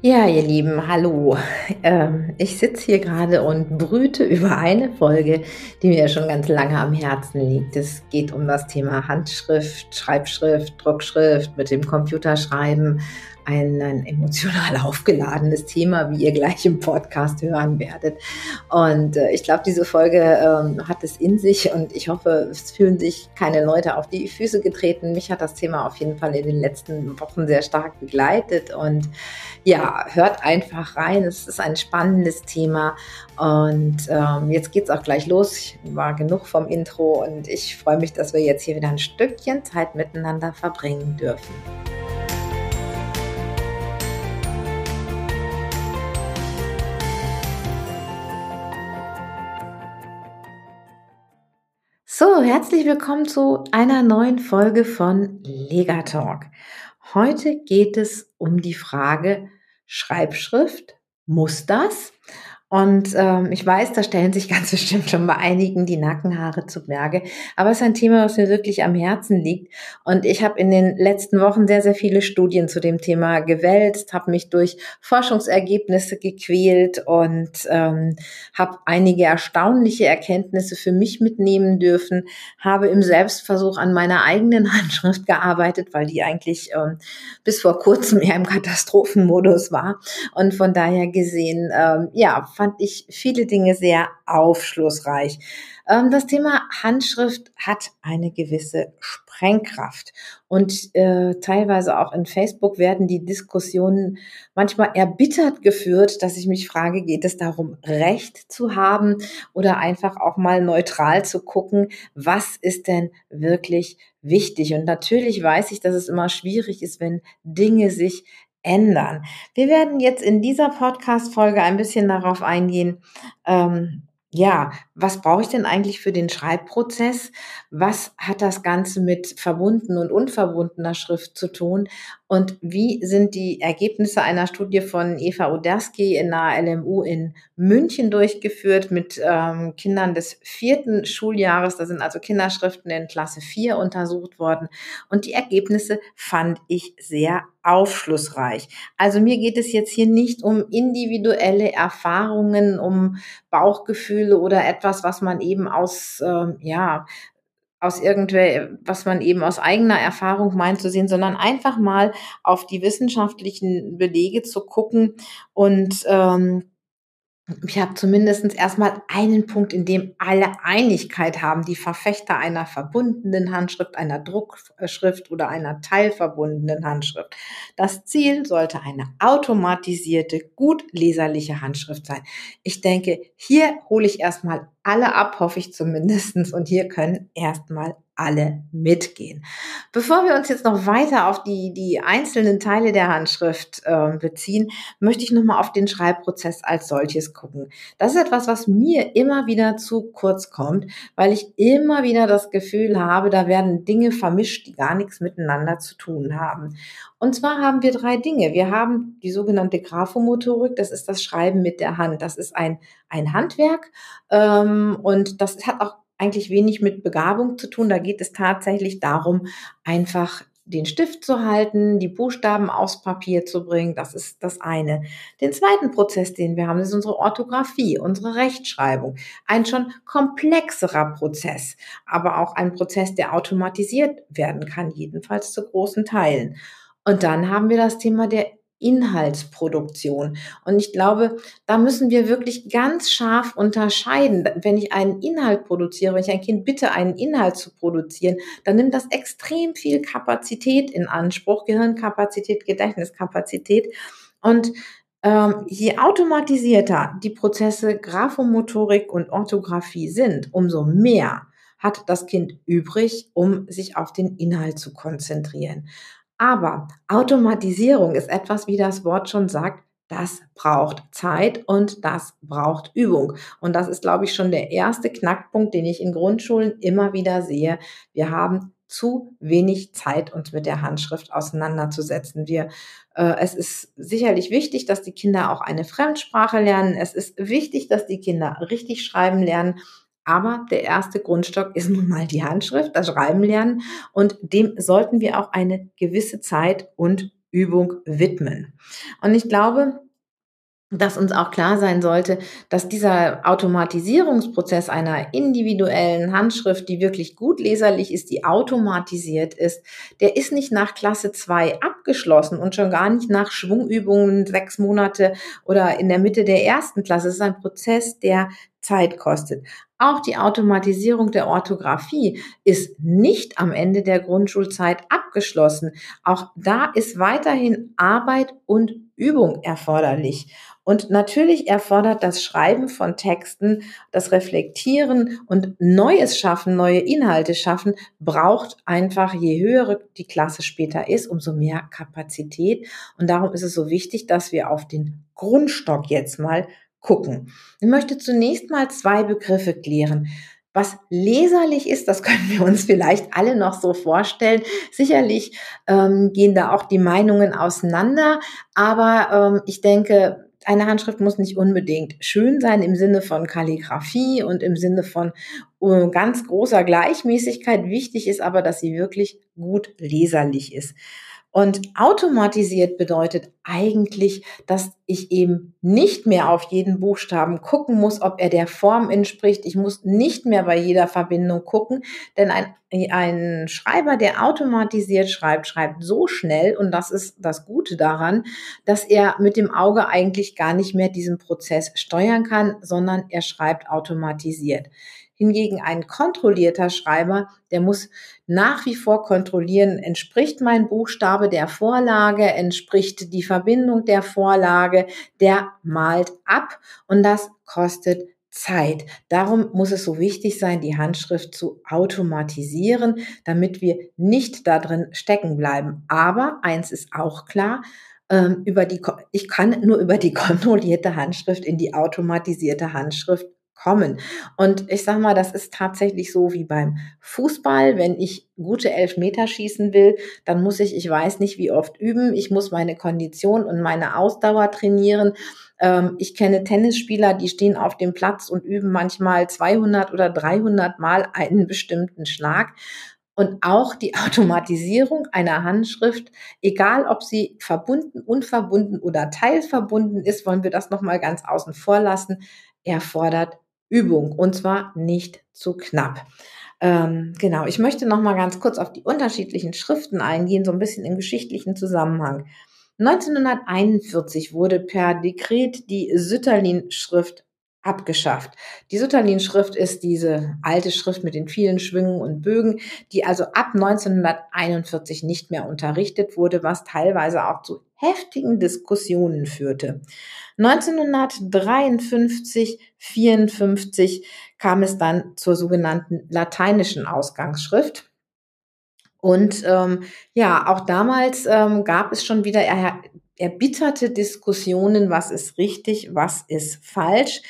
Ja, ihr Lieben, hallo. Ähm, ich sitze hier gerade und brüte über eine Folge, die mir schon ganz lange am Herzen liegt. Es geht um das Thema Handschrift, Schreibschrift, Druckschrift, mit dem Computerschreiben, ein, ein emotional aufgeladenes Thema, wie ihr gleich im Podcast hören werdet. Und äh, ich glaube, diese Folge ähm, hat es in sich und ich hoffe, es fühlen sich keine Leute auf die Füße getreten. Mich hat das Thema auf jeden Fall in den letzten Wochen sehr stark begleitet und ja, hört einfach rein. Es ist ein spannendes Thema und ähm, jetzt geht's auch gleich los. Ich war genug vom Intro und ich freue mich, dass wir jetzt hier wieder ein Stückchen Zeit miteinander verbringen dürfen. So, herzlich willkommen zu einer neuen Folge von Lega Talk. Heute geht es um die Frage Schreibschrift. Muss das? Und ähm, ich weiß, da stellen sich ganz bestimmt schon bei einigen die Nackenhaare zu Berge. Aber es ist ein Thema, was mir wirklich am Herzen liegt. Und ich habe in den letzten Wochen sehr, sehr viele Studien zu dem Thema gewälzt, habe mich durch Forschungsergebnisse gequält und ähm, habe einige erstaunliche Erkenntnisse für mich mitnehmen dürfen, habe im Selbstversuch an meiner eigenen Handschrift gearbeitet, weil die eigentlich ähm, bis vor kurzem eher im Katastrophenmodus war. Und von daher gesehen, ähm, ja, fand ich viele Dinge sehr aufschlussreich. Ähm, das Thema Handschrift hat eine gewisse Sprengkraft und äh, teilweise auch in Facebook werden die Diskussionen manchmal erbittert geführt, dass ich mich frage, geht es darum, Recht zu haben oder einfach auch mal neutral zu gucken, was ist denn wirklich wichtig? Und natürlich weiß ich, dass es immer schwierig ist, wenn Dinge sich ändern. Wir werden jetzt in dieser Podcast-Folge ein bisschen darauf eingehen, ähm, ja, was brauche ich denn eigentlich für den Schreibprozess? Was hat das Ganze mit verbunden und unverbundener Schrift zu tun? Und wie sind die Ergebnisse einer Studie von Eva Oderski in der LMU in München durchgeführt mit ähm, Kindern des vierten Schuljahres? Da sind also Kinderschriften in Klasse 4 untersucht worden. Und die Ergebnisse fand ich sehr aufschlussreich. Also mir geht es jetzt hier nicht um individuelle Erfahrungen, um Bauchgefühle oder etwas, was man eben aus, äh, ja, aus irgendwer, was man eben aus eigener Erfahrung meint zu sehen, sondern einfach mal auf die wissenschaftlichen Belege zu gucken und ähm, ich habe zumindest erstmal einen Punkt, in dem alle Einigkeit haben, die Verfechter einer verbundenen Handschrift, einer Druckschrift oder einer teilverbundenen Handschrift. Das Ziel sollte eine automatisierte, gut leserliche Handschrift sein. Ich denke, hier hole ich erstmal alle ab, hoffe ich zumindestens, und hier können erstmal alle mitgehen. Bevor wir uns jetzt noch weiter auf die, die einzelnen Teile der Handschrift äh, beziehen, möchte ich nochmal auf den Schreibprozess als solches gucken. Das ist etwas, was mir immer wieder zu kurz kommt, weil ich immer wieder das Gefühl habe, da werden Dinge vermischt, die gar nichts miteinander zu tun haben. Und zwar haben wir drei Dinge. Wir haben die sogenannte Graphomotorik, das ist das Schreiben mit der Hand. Das ist ein, ein Handwerk ähm, und das hat auch eigentlich wenig mit Begabung zu tun. Da geht es tatsächlich darum, einfach den Stift zu halten, die Buchstaben aufs Papier zu bringen, das ist das eine. Den zweiten Prozess, den wir haben, ist unsere Orthographie, unsere Rechtschreibung. Ein schon komplexerer Prozess, aber auch ein Prozess, der automatisiert werden kann, jedenfalls zu großen Teilen. Und dann haben wir das Thema der Inhaltsproduktion. Und ich glaube, da müssen wir wirklich ganz scharf unterscheiden. Wenn ich einen Inhalt produziere, wenn ich ein Kind bitte, einen Inhalt zu produzieren, dann nimmt das extrem viel Kapazität in Anspruch, Gehirnkapazität, Gedächtniskapazität. Und ähm, je automatisierter die Prozesse Graphomotorik und Orthographie sind, umso mehr hat das Kind übrig, um sich auf den Inhalt zu konzentrieren. Aber Automatisierung ist etwas, wie das Wort schon sagt, das braucht Zeit und das braucht Übung. Und das ist, glaube ich, schon der erste Knackpunkt, den ich in Grundschulen immer wieder sehe. Wir haben zu wenig Zeit, uns mit der Handschrift auseinanderzusetzen. Wir, äh, es ist sicherlich wichtig, dass die Kinder auch eine Fremdsprache lernen. Es ist wichtig, dass die Kinder richtig schreiben lernen. Aber der erste Grundstock ist nun mal die Handschrift, das Schreiben lernen. Und dem sollten wir auch eine gewisse Zeit und Übung widmen. Und ich glaube, dass uns auch klar sein sollte, dass dieser Automatisierungsprozess einer individuellen Handschrift, die wirklich gut leserlich ist, die automatisiert ist, der ist nicht nach Klasse 2 abgeschlossen und schon gar nicht nach Schwungübungen sechs Monate oder in der Mitte der ersten Klasse. Es ist ein Prozess, der Zeit kostet. Auch die Automatisierung der Orthographie ist nicht am Ende der Grundschulzeit abgeschlossen. Auch da ist weiterhin Arbeit und Übung erforderlich. Und natürlich erfordert das Schreiben von Texten, das Reflektieren und Neues schaffen, neue Inhalte schaffen, braucht einfach, je höher die Klasse später ist, umso mehr Kapazität. Und darum ist es so wichtig, dass wir auf den Grundstock jetzt mal gucken. Ich möchte zunächst mal zwei Begriffe klären. Was leserlich ist, das können wir uns vielleicht alle noch so vorstellen. Sicherlich ähm, gehen da auch die Meinungen auseinander, aber ähm, ich denke, eine Handschrift muss nicht unbedingt schön sein im Sinne von Kalligraphie und im Sinne von uh, ganz großer Gleichmäßigkeit. Wichtig ist aber, dass sie wirklich gut leserlich ist. Und automatisiert bedeutet eigentlich, dass ich eben nicht mehr auf jeden Buchstaben gucken muss, ob er der Form entspricht. Ich muss nicht mehr bei jeder Verbindung gucken, denn ein, ein Schreiber, der automatisiert schreibt, schreibt so schnell und das ist das Gute daran, dass er mit dem Auge eigentlich gar nicht mehr diesen Prozess steuern kann, sondern er schreibt automatisiert. Hingegen ein kontrollierter Schreiber, der muss nach wie vor kontrollieren, entspricht mein Buchstabe der Vorlage, entspricht die Verbindung der Vorlage, der malt ab und das kostet Zeit. Darum muss es so wichtig sein, die Handschrift zu automatisieren, damit wir nicht da drin stecken bleiben. Aber eins ist auch klar, ähm, über die, ich kann nur über die kontrollierte Handschrift in die automatisierte Handschrift kommen. Und ich sag mal, das ist tatsächlich so wie beim Fußball. Wenn ich gute Elfmeter schießen will, dann muss ich, ich weiß nicht wie oft üben. Ich muss meine Kondition und meine Ausdauer trainieren. Ähm, ich kenne Tennisspieler, die stehen auf dem Platz und üben manchmal 200 oder 300 Mal einen bestimmten Schlag. Und auch die Automatisierung einer Handschrift, egal ob sie verbunden, unverbunden oder teilverbunden ist, wollen wir das nochmal ganz außen vor lassen, erfordert Übung und zwar nicht zu knapp. Ähm, genau, ich möchte noch mal ganz kurz auf die unterschiedlichen Schriften eingehen, so ein bisschen im geschichtlichen Zusammenhang. 1941 wurde per Dekret die Sütterlin-Schrift abgeschafft. Die Sütterlin-Schrift ist diese alte Schrift mit den vielen Schwüngen und Bögen, die also ab 1941 nicht mehr unterrichtet wurde, was teilweise auch zu heftigen Diskussionen führte. 1953, 54 kam es dann zur sogenannten lateinischen Ausgangsschrift. Und ähm, ja, auch damals ähm, gab es schon wieder er, erbitterte Diskussionen, was ist richtig, was ist falsch.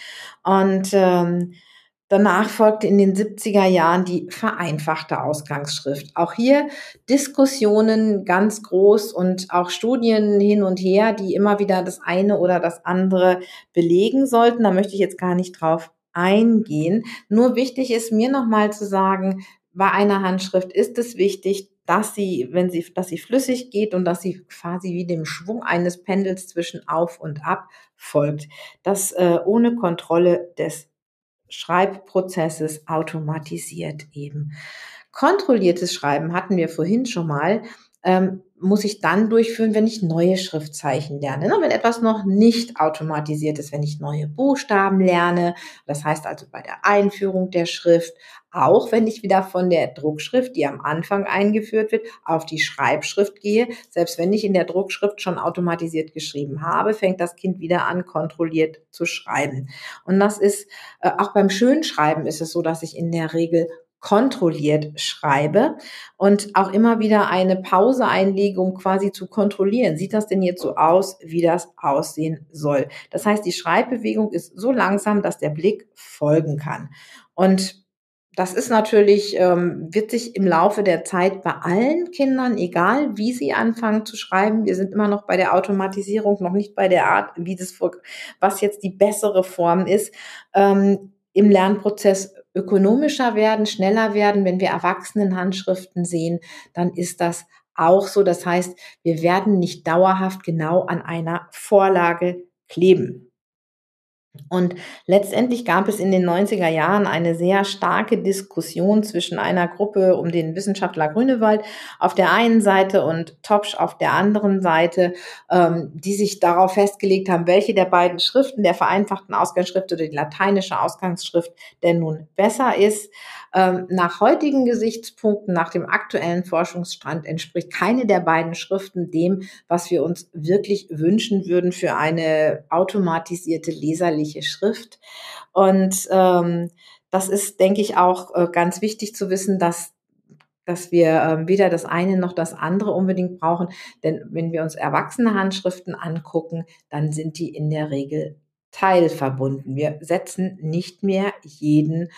Und ähm, Danach folgte in den 70er Jahren die vereinfachte Ausgangsschrift. Auch hier Diskussionen ganz groß und auch Studien hin und her, die immer wieder das eine oder das andere belegen sollten. Da möchte ich jetzt gar nicht drauf eingehen. Nur wichtig ist mir nochmal zu sagen, bei einer Handschrift ist es wichtig, dass sie, wenn sie, dass sie flüssig geht und dass sie quasi wie dem Schwung eines Pendels zwischen auf und ab folgt. Das äh, ohne Kontrolle des Schreibprozesses automatisiert eben. Kontrolliertes Schreiben hatten wir vorhin schon mal ähm, muss ich dann durchführen, wenn ich neue Schriftzeichen lerne. Ne? Wenn etwas noch nicht automatisiert ist, wenn ich neue Buchstaben lerne, das heißt also bei der Einführung der Schrift, auch wenn ich wieder von der Druckschrift, die am Anfang eingeführt wird, auf die Schreibschrift gehe, selbst wenn ich in der Druckschrift schon automatisiert geschrieben habe, fängt das Kind wieder an, kontrolliert zu schreiben. Und das ist, äh, auch beim Schönschreiben ist es so, dass ich in der Regel kontrolliert schreibe und auch immer wieder eine Pause einlege, um quasi zu kontrollieren. Sieht das denn jetzt so aus, wie das aussehen soll? Das heißt, die Schreibbewegung ist so langsam, dass der Blick folgen kann. Und das ist natürlich, ähm, wird sich im Laufe der Zeit bei allen Kindern, egal wie sie anfangen zu schreiben, wir sind immer noch bei der Automatisierung, noch nicht bei der Art, wie das, was jetzt die bessere Form ist, ähm, im Lernprozess ökonomischer werden, schneller werden. Wenn wir Erwachsenenhandschriften sehen, dann ist das auch so. Das heißt, wir werden nicht dauerhaft genau an einer Vorlage kleben. Und letztendlich gab es in den 90er Jahren eine sehr starke Diskussion zwischen einer Gruppe um den Wissenschaftler Grünewald auf der einen Seite und Topsch auf der anderen Seite, ähm, die sich darauf festgelegt haben, welche der beiden Schriften, der vereinfachten Ausgangsschrift oder die lateinische Ausgangsschrift, denn nun besser ist. Ähm, nach heutigen Gesichtspunkten, nach dem aktuellen Forschungsstand entspricht keine der beiden Schriften dem, was wir uns wirklich wünschen würden für eine automatisierte leserliche Schrift. Und ähm, das ist, denke ich, auch äh, ganz wichtig zu wissen, dass dass wir äh, weder das eine noch das andere unbedingt brauchen. Denn wenn wir uns erwachsene Handschriften angucken, dann sind die in der Regel teilverbunden. Wir setzen nicht mehr jeden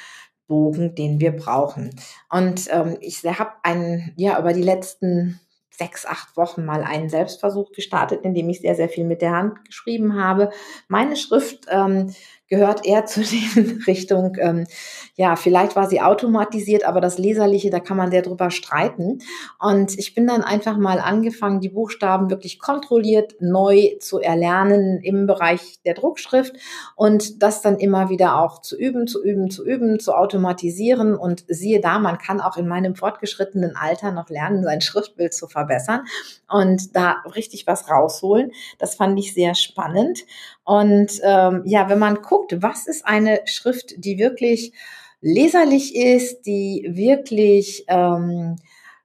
Bogen, den wir brauchen. Und ähm, ich habe einen, ja, über die letzten sechs, acht Wochen mal einen Selbstversuch gestartet, in dem ich sehr, sehr viel mit der Hand geschrieben habe. Meine Schrift ähm, gehört eher zu den Richtung, ähm, ja, vielleicht war sie automatisiert, aber das Leserliche, da kann man sehr drüber streiten. Und ich bin dann einfach mal angefangen, die Buchstaben wirklich kontrolliert neu zu erlernen im Bereich der Druckschrift und das dann immer wieder auch zu üben, zu üben, zu üben, zu automatisieren. Und siehe da, man kann auch in meinem fortgeschrittenen Alter noch lernen, sein Schriftbild zu verbessern und da richtig was rausholen. Das fand ich sehr spannend. Und ähm, ja, wenn man guckt, was ist eine Schrift, die wirklich leserlich ist, die wirklich ähm,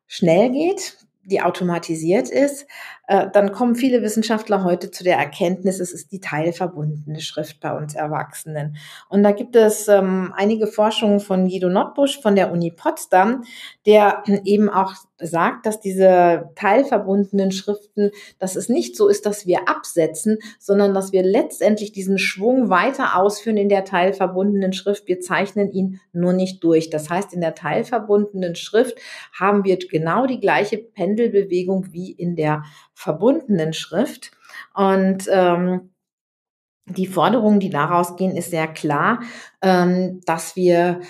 schnell geht, die automatisiert ist, dann kommen viele Wissenschaftler heute zu der Erkenntnis, es ist die teilverbundene Schrift bei uns Erwachsenen. Und da gibt es ähm, einige Forschungen von Guido Notbusch von der Uni Potsdam, der eben auch sagt, dass diese teilverbundenen Schriften, dass es nicht so ist, dass wir absetzen, sondern dass wir letztendlich diesen Schwung weiter ausführen in der teilverbundenen Schrift. Wir zeichnen ihn nur nicht durch. Das heißt, in der teilverbundenen Schrift haben wir genau die gleiche Pendelbewegung wie in der verbundenen Schrift. Und ähm, die Forderungen, die daraus gehen, ist sehr klar, ähm, dass wir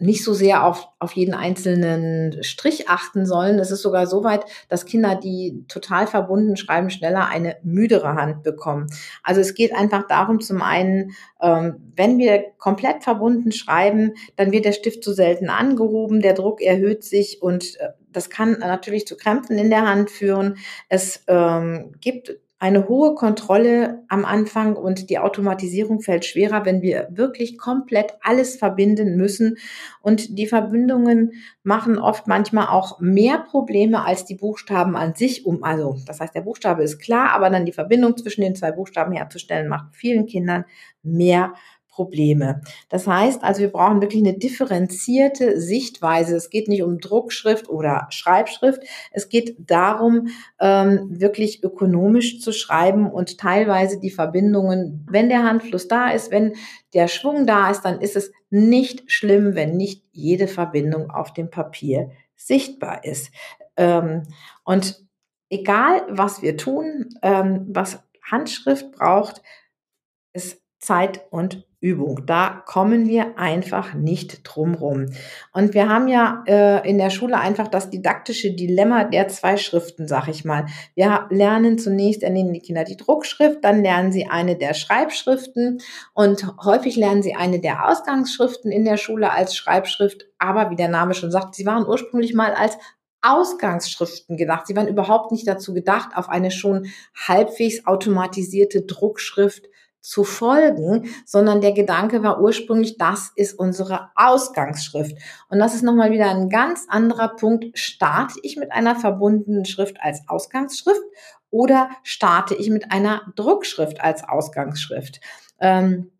nicht so sehr auf, auf jeden einzelnen Strich achten sollen. Es ist sogar so weit, dass Kinder, die total verbunden schreiben, schneller eine müdere Hand bekommen. Also es geht einfach darum, zum einen, ähm, wenn wir komplett verbunden schreiben, dann wird der Stift zu selten angehoben, der Druck erhöht sich und äh, das kann natürlich zu Krämpfen in der Hand führen. Es ähm, gibt eine hohe Kontrolle am Anfang und die Automatisierung fällt schwerer, wenn wir wirklich komplett alles verbinden müssen. Und die Verbindungen machen oft manchmal auch mehr Probleme als die Buchstaben an sich um. Also, das heißt, der Buchstabe ist klar, aber dann die Verbindung zwischen den zwei Buchstaben herzustellen, macht vielen Kindern mehr Probleme. Das heißt also, wir brauchen wirklich eine differenzierte Sichtweise. Es geht nicht um Druckschrift oder Schreibschrift. Es geht darum, ähm, wirklich ökonomisch zu schreiben und teilweise die Verbindungen, wenn der Handfluss da ist, wenn der Schwung da ist, dann ist es nicht schlimm, wenn nicht jede Verbindung auf dem Papier sichtbar ist. Ähm, und egal, was wir tun, ähm, was Handschrift braucht, ist Zeit und Übung. Da kommen wir einfach nicht drum rum. Und wir haben ja äh, in der Schule einfach das didaktische Dilemma der zwei Schriften, sag ich mal. Wir lernen zunächst, ernehmen die Kinder die Druckschrift, dann lernen sie eine der Schreibschriften und häufig lernen sie eine der Ausgangsschriften in der Schule als Schreibschrift. Aber wie der Name schon sagt, sie waren ursprünglich mal als Ausgangsschriften gedacht. Sie waren überhaupt nicht dazu gedacht, auf eine schon halbwegs automatisierte Druckschrift zu folgen, sondern der Gedanke war ursprünglich, das ist unsere Ausgangsschrift. Und das ist nochmal wieder ein ganz anderer Punkt. Starte ich mit einer verbundenen Schrift als Ausgangsschrift oder starte ich mit einer Druckschrift als Ausgangsschrift? Ähm,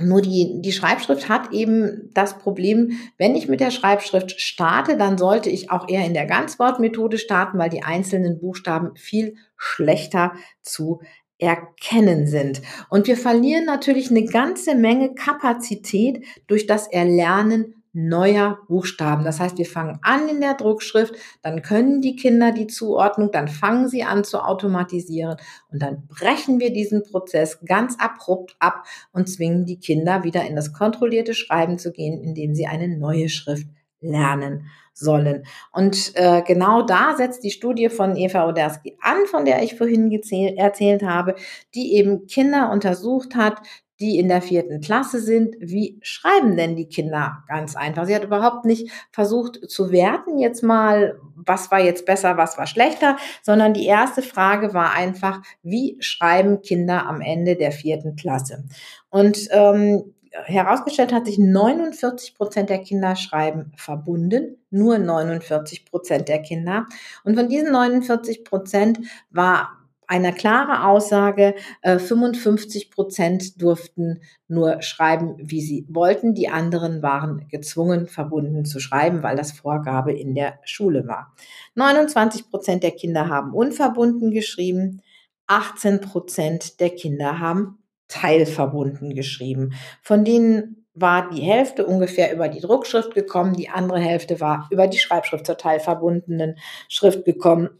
nur die, die Schreibschrift hat eben das Problem, wenn ich mit der Schreibschrift starte, dann sollte ich auch eher in der Ganzwortmethode starten, weil die einzelnen Buchstaben viel schlechter zu erkennen sind. Und wir verlieren natürlich eine ganze Menge Kapazität durch das Erlernen neuer Buchstaben. Das heißt, wir fangen an in der Druckschrift, dann können die Kinder die Zuordnung, dann fangen sie an zu automatisieren und dann brechen wir diesen Prozess ganz abrupt ab und zwingen die Kinder wieder in das kontrollierte Schreiben zu gehen, indem sie eine neue Schrift lernen sollen. Und äh, genau da setzt die Studie von Eva Oderski an, von der ich vorhin erzählt habe, die eben Kinder untersucht hat, die in der vierten Klasse sind. Wie schreiben denn die Kinder? Ganz einfach. Sie hat überhaupt nicht versucht zu werten jetzt mal, was war jetzt besser, was war schlechter, sondern die erste Frage war einfach, wie schreiben Kinder am Ende der vierten Klasse? Und ähm, herausgestellt hat sich, 49 Prozent der Kinder schreiben verbunden, nur 49 Prozent der Kinder. Und von diesen 49 Prozent war eine klare Aussage, 55 äh, Prozent durften nur schreiben, wie sie wollten. Die anderen waren gezwungen, verbunden zu schreiben, weil das Vorgabe in der Schule war. 29 Prozent der Kinder haben unverbunden geschrieben. 18 Prozent der Kinder haben teilverbunden geschrieben. Von denen war die Hälfte ungefähr über die Druckschrift gekommen, die andere Hälfte war über die Schreibschrift zur teilverbundenen Schrift gekommen.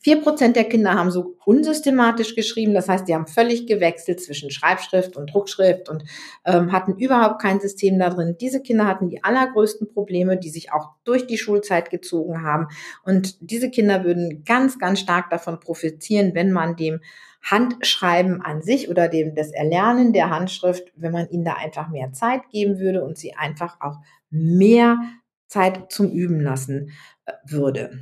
Vier Prozent der Kinder haben so unsystematisch geschrieben, das heißt, die haben völlig gewechselt zwischen Schreibschrift und Druckschrift und ähm, hatten überhaupt kein System da drin. Diese Kinder hatten die allergrößten Probleme, die sich auch durch die Schulzeit gezogen haben. Und diese Kinder würden ganz, ganz stark davon profitieren, wenn man dem Handschreiben an sich oder dem, das Erlernen der Handschrift, wenn man ihnen da einfach mehr Zeit geben würde und sie einfach auch mehr Zeit zum Üben lassen äh, würde.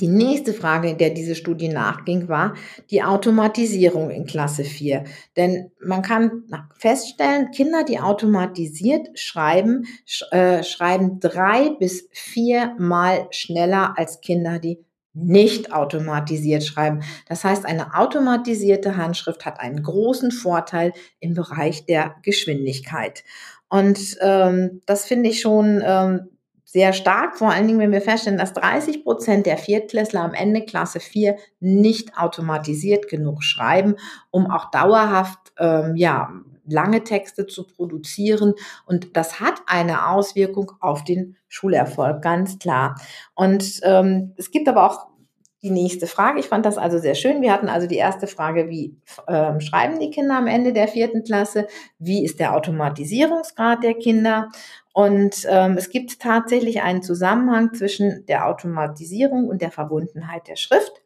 Die nächste Frage, in der diese Studie nachging, war die Automatisierung in Klasse 4. Denn man kann feststellen, Kinder, die automatisiert schreiben, sch äh, schreiben drei bis viermal schneller als Kinder, die nicht automatisiert schreiben. Das heißt, eine automatisierte Handschrift hat einen großen Vorteil im Bereich der Geschwindigkeit. Und ähm, das finde ich schon ähm, sehr stark, vor allen Dingen, wenn wir feststellen, dass 30 Prozent der Viertklässler am Ende Klasse 4 nicht automatisiert genug schreiben, um auch dauerhaft ähm, ja, lange Texte zu produzieren. Und das hat eine Auswirkung auf den Schulerfolg, ganz klar. Und ähm, es gibt aber auch die nächste Frage. Ich fand das also sehr schön. Wir hatten also die erste Frage, wie ähm, schreiben die Kinder am Ende der vierten Klasse? Wie ist der Automatisierungsgrad der Kinder? Und ähm, es gibt tatsächlich einen Zusammenhang zwischen der Automatisierung und der Verbundenheit der Schrift.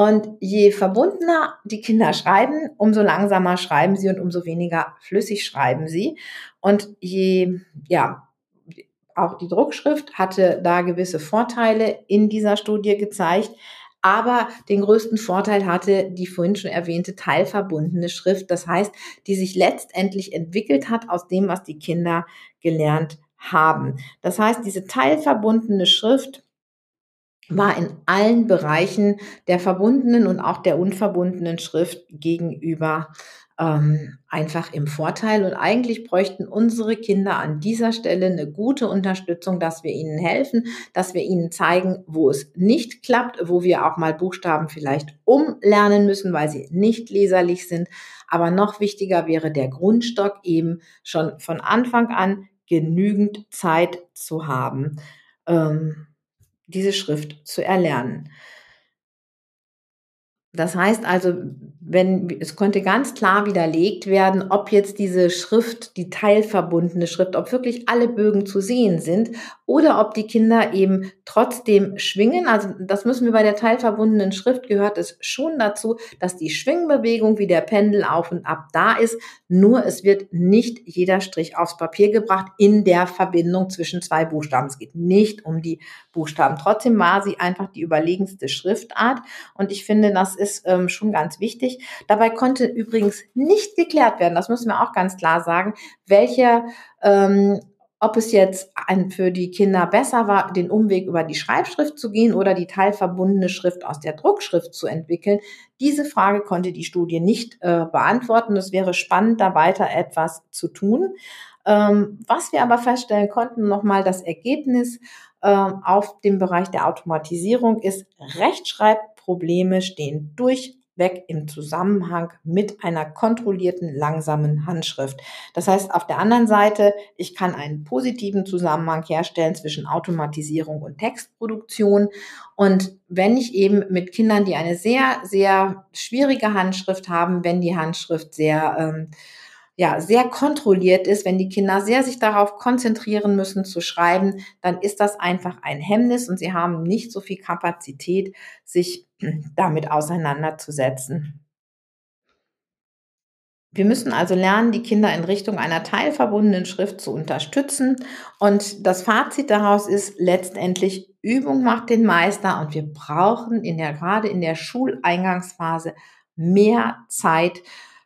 Und je verbundener die Kinder schreiben, umso langsamer schreiben sie und umso weniger flüssig schreiben sie. Und je, ja, auch die Druckschrift hatte da gewisse Vorteile in dieser Studie gezeigt. Aber den größten Vorteil hatte die vorhin schon erwähnte teilverbundene Schrift. Das heißt, die sich letztendlich entwickelt hat aus dem, was die Kinder gelernt haben. Das heißt, diese teilverbundene Schrift war in allen Bereichen der verbundenen und auch der unverbundenen Schrift gegenüber ähm, einfach im Vorteil. Und eigentlich bräuchten unsere Kinder an dieser Stelle eine gute Unterstützung, dass wir ihnen helfen, dass wir ihnen zeigen, wo es nicht klappt, wo wir auch mal Buchstaben vielleicht umlernen müssen, weil sie nicht leserlich sind. Aber noch wichtiger wäre der Grundstock eben schon von Anfang an genügend Zeit zu haben, ähm, diese Schrift zu erlernen. Das heißt also, wenn, es konnte ganz klar widerlegt werden, ob jetzt diese Schrift, die teilverbundene Schrift, ob wirklich alle Bögen zu sehen sind oder ob die Kinder eben trotzdem schwingen. Also das müssen wir bei der teilverbundenen Schrift gehört es schon dazu, dass die Schwingbewegung wie der Pendel auf und ab da ist. Nur es wird nicht jeder Strich aufs Papier gebracht in der Verbindung zwischen zwei Buchstaben. Es geht nicht um die Buchstaben. Trotzdem war sie einfach die überlegenste Schriftart und ich finde, das ist ähm, schon ganz wichtig. Dabei konnte übrigens nicht geklärt werden, das müssen wir auch ganz klar sagen, welche ähm, ob es jetzt für die Kinder besser war, den Umweg über die Schreibschrift zu gehen oder die teilverbundene Schrift aus der Druckschrift zu entwickeln, diese Frage konnte die Studie nicht äh, beantworten. Es wäre spannend, da weiter etwas zu tun. Ähm, was wir aber feststellen konnten, nochmal das Ergebnis ähm, auf dem Bereich der Automatisierung ist, Rechtschreibprobleme stehen durchweg im Zusammenhang mit einer kontrollierten, langsamen Handschrift. Das heißt, auf der anderen Seite, ich kann einen positiven Zusammenhang herstellen zwischen Automatisierung und Textproduktion. Und wenn ich eben mit Kindern, die eine sehr, sehr schwierige Handschrift haben, wenn die Handschrift sehr ähm, ja, sehr kontrolliert ist, wenn die Kinder sehr sich darauf konzentrieren müssen zu schreiben, dann ist das einfach ein Hemmnis und sie haben nicht so viel Kapazität, sich damit auseinanderzusetzen. Wir müssen also lernen, die Kinder in Richtung einer teilverbundenen Schrift zu unterstützen. Und das Fazit daraus ist letztendlich, Übung macht den Meister und wir brauchen in der, gerade in der Schuleingangsphase mehr Zeit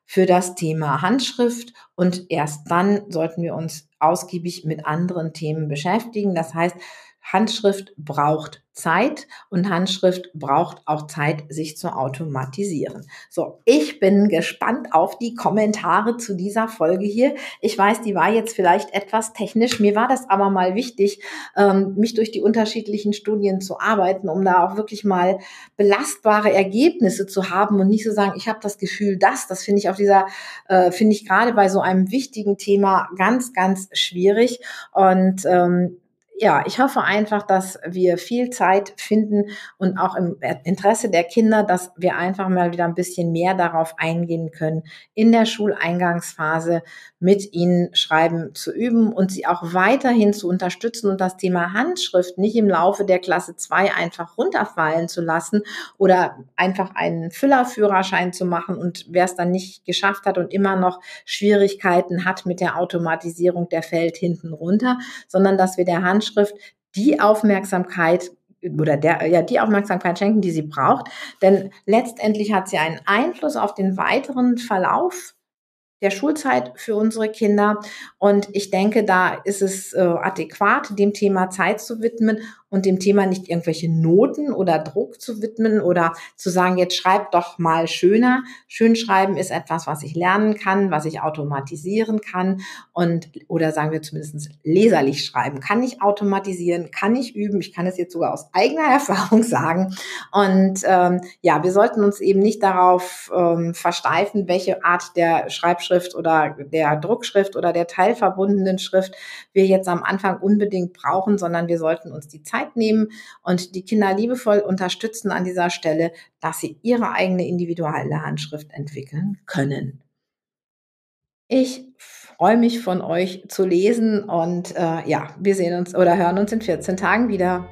für das Thema Handschrift und erst dann sollten wir uns ausgiebig mit anderen Themen beschäftigen. Das heißt, Handschrift braucht Zeit und Handschrift braucht auch Zeit, sich zu automatisieren. So, ich bin gespannt auf die Kommentare zu dieser Folge hier. Ich weiß, die war jetzt vielleicht etwas technisch. Mir war das aber mal wichtig, ähm, mich durch die unterschiedlichen Studien zu arbeiten, um da auch wirklich mal belastbare Ergebnisse zu haben und nicht zu so sagen, ich habe das Gefühl, das, das finde ich auf dieser, äh, finde ich gerade bei so einem wichtigen Thema ganz, ganz schwierig. Und ähm, ja, ich hoffe einfach, dass wir viel Zeit finden und auch im Interesse der Kinder, dass wir einfach mal wieder ein bisschen mehr darauf eingehen können, in der Schuleingangsphase mit ihnen schreiben zu üben und sie auch weiterhin zu unterstützen und das Thema Handschrift nicht im Laufe der Klasse 2 einfach runterfallen zu lassen oder einfach einen Füllerführerschein zu machen und wer es dann nicht geschafft hat und immer noch Schwierigkeiten hat mit der Automatisierung, der fällt hinten runter, sondern dass wir der Handschrift Handschrift die Aufmerksamkeit oder der, ja, die Aufmerksamkeit schenken, die sie braucht. Denn letztendlich hat sie einen Einfluss auf den weiteren Verlauf der Schulzeit für unsere Kinder. Und ich denke, da ist es äh, adäquat, dem Thema Zeit zu widmen und dem Thema nicht irgendwelche Noten oder Druck zu widmen oder zu sagen, jetzt schreib doch mal schöner. Schönschreiben ist etwas, was ich lernen kann, was ich automatisieren kann und oder sagen wir zumindest leserlich schreiben. Kann ich automatisieren, kann ich üben. Ich kann es jetzt sogar aus eigener Erfahrung sagen. Und ähm, ja, wir sollten uns eben nicht darauf ähm, versteifen, welche Art der Schreibschrift oder der Druckschrift oder der teilverbundenen Schrift wir jetzt am Anfang unbedingt brauchen, sondern wir sollten uns die Zeit Zeit nehmen und die Kinder liebevoll unterstützen an dieser Stelle, dass sie ihre eigene individuelle Handschrift entwickeln können. Ich freue mich von euch zu lesen und äh, ja, wir sehen uns oder hören uns in 14 Tagen wieder.